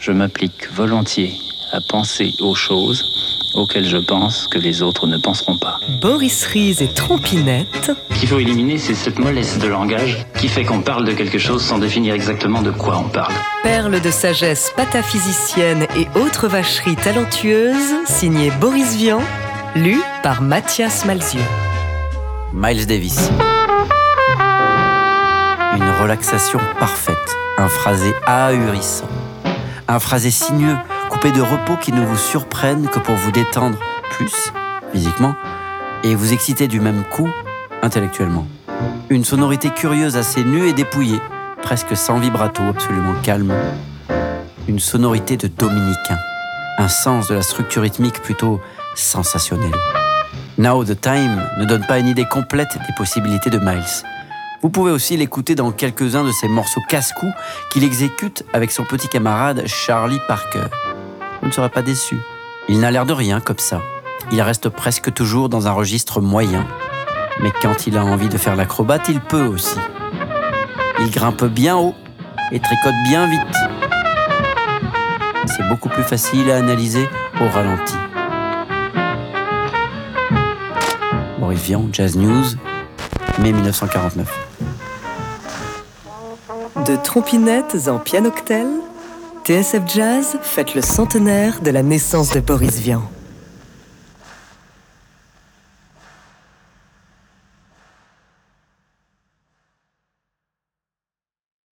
Je m'applique volontiers à penser aux choses auxquelles je pense que les autres ne penseront pas. Boris Ries et Trompinette. Ce qu'il faut éliminer, c'est cette mollesse de langage qui fait qu'on parle de quelque chose sans définir exactement de quoi on parle. Perle de sagesse pataphysicienne et autres vacheries talentueuses, signé Boris Vian, lu par Mathias Malzieu. Miles Davis. Une relaxation parfaite, un phrasé ahurissant, un phrasé sinueux coupé de repos qui ne vous surprennent que pour vous détendre plus physiquement et vous exciter du même coup intellectuellement. Une sonorité curieuse assez nue et dépouillée, presque sans vibrato, absolument calme. Une sonorité de dominicain, un sens de la structure rythmique plutôt sensationnel. Now the Time ne donne pas une idée complète des possibilités de Miles. Vous pouvez aussi l'écouter dans quelques-uns de ses morceaux casse-cou qu'il exécute avec son petit camarade Charlie Parker. Vous ne serez pas déçu. Il n'a l'air de rien comme ça. Il reste presque toujours dans un registre moyen. Mais quand il a envie de faire l'acrobate, il peut aussi. Il grimpe bien haut et tricote bien vite. C'est beaucoup plus facile à analyser au ralenti. Maurice Vian, Jazz News, mai 1949. De trompinettes en pianoctel, TSF Jazz fête le centenaire de la naissance de Boris Vian.